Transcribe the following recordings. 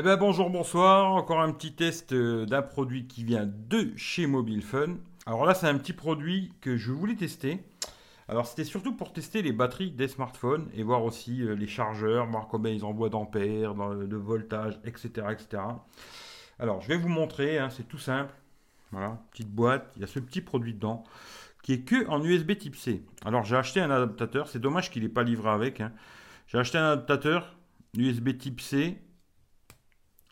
Eh ben bonjour, bonsoir. Encore un petit test euh, d'un produit qui vient de chez Mobile Fun. Alors là, c'est un petit produit que je voulais tester. Alors c'était surtout pour tester les batteries des smartphones et voir aussi euh, les chargeurs, voir combien ils envoient d'ampères, de voltage, etc., etc. Alors je vais vous montrer, hein, c'est tout simple. Voilà, petite boîte, il y a ce petit produit dedans qui est que en USB type C. Alors j'ai acheté un adaptateur, c'est dommage qu'il n'ait pas livré avec. Hein. J'ai acheté un adaptateur USB type C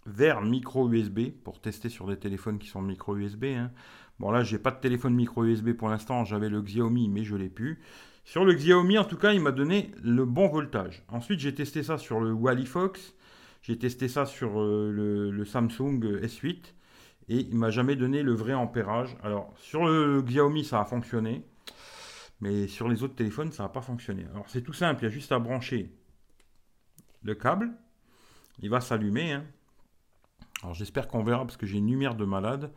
vers micro USB pour tester sur des téléphones qui sont micro USB. Hein. Bon là j'ai pas de téléphone micro USB pour l'instant, j'avais le Xiaomi mais je l'ai plus. Sur le Xiaomi en tout cas il m'a donné le bon voltage. Ensuite j'ai testé ça sur le Wally Fox, j'ai testé ça sur euh, le, Samsung S8 et il m'a jamais donné le vrai ampérage. Alors sur le Xiaomi ça a fonctionné, mais sur les autres téléphones ça n'a pas fonctionné. Alors c'est tout simple, il y a juste à brancher le câble, il va s'allumer. Hein. Alors j'espère qu'on verra parce que j'ai une lumière de malade.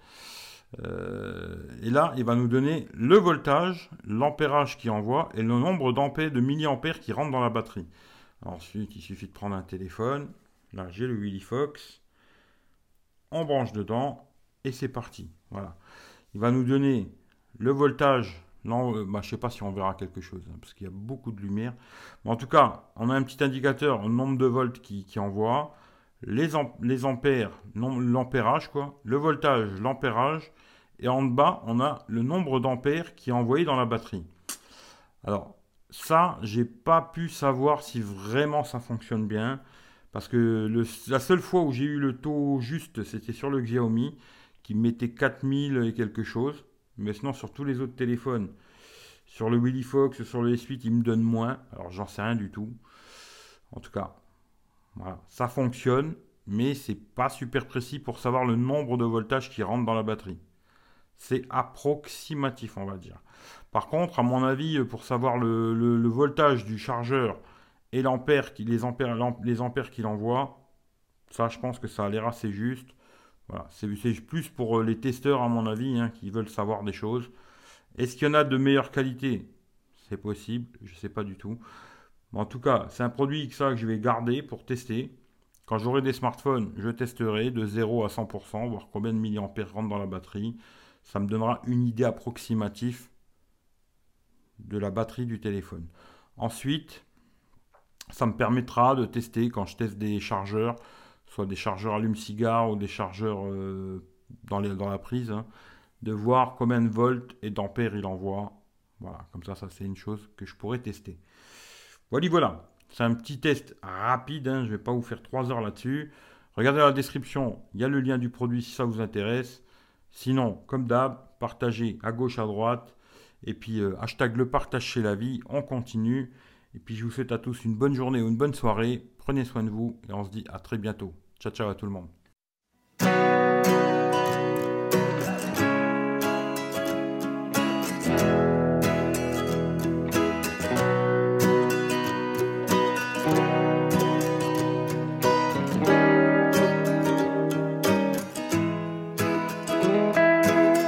Euh, et là, il va nous donner le voltage, l'ampérage qu'il envoie et le nombre d'ampères, de milliampères qui rentrent dans la batterie. Ensuite, il suffit de prendre un téléphone. Là, j'ai le Willy Fox. On branche dedans et c'est parti. Voilà. Il va nous donner le voltage. Non, euh, bah, je ne sais pas si on verra quelque chose hein, parce qu'il y a beaucoup de lumière. Mais en tout cas, on a un petit indicateur, le nombre de volts qui, qui envoie les, ampères, l'ampérage, quoi, le voltage, l'ampérage, et en bas, on a le nombre d'ampères qui est envoyé dans la batterie. Alors, ça, j'ai pas pu savoir si vraiment ça fonctionne bien, parce que la seule fois où j'ai eu le taux juste, c'était sur le Xiaomi, qui mettait 4000 et quelque chose, mais sinon sur tous les autres téléphones, sur le Willy Fox, sur le S8, il me donne moins, alors j'en sais rien du tout. En tout cas, ça fonctionne, mais c'est pas super précis pour savoir le nombre de voltages qui rentrent dans la batterie. C'est approximatif, on va dire. Par contre, à mon avis, pour savoir le, voltage du chargeur et l'ampère, les ampères, les ampères qu'il envoie, ça, je pense que ça a l'air assez juste. Voilà, c'est plus pour euh, les testeurs, à mon avis, hein, qui veulent savoir des choses. Est-ce qu'il y en a de meilleure qualité? C'est possible, je ne sais pas du tout en tout cas, c'est un produit ça, que je vais garder pour tester. Quand j'aurai des smartphones, je testerai de 0 à 100%, voir combien de milliampères rentrent dans la batterie. Ça me donnera une idée approximative de la batterie du téléphone. Ensuite, ça me permettra de tester quand je teste des chargeurs, soit des chargeurs allume-cigare ou des chargeurs euh, dans, dans, la prise, hein, de voir combien de volts et d'ampères il envoie. Voilà, comme ça, ça c'est une chose que je pourrais tester. Voilà, voilà. C'est un petit test rapide, hein. je ne vais pas vous faire 3 heures là-dessus. Regardez la description, il y a le lien du produit si ça vous intéresse. Sinon, comme d'hab, partagez à gauche, à droite. Et puis, euh, hashtag le partage chez la vie, on continue. Et puis, je vous souhaite à tous une bonne journée ou une bonne soirée. Prenez soin de vous et on se dit à très bientôt. Ciao, ciao à tout le monde.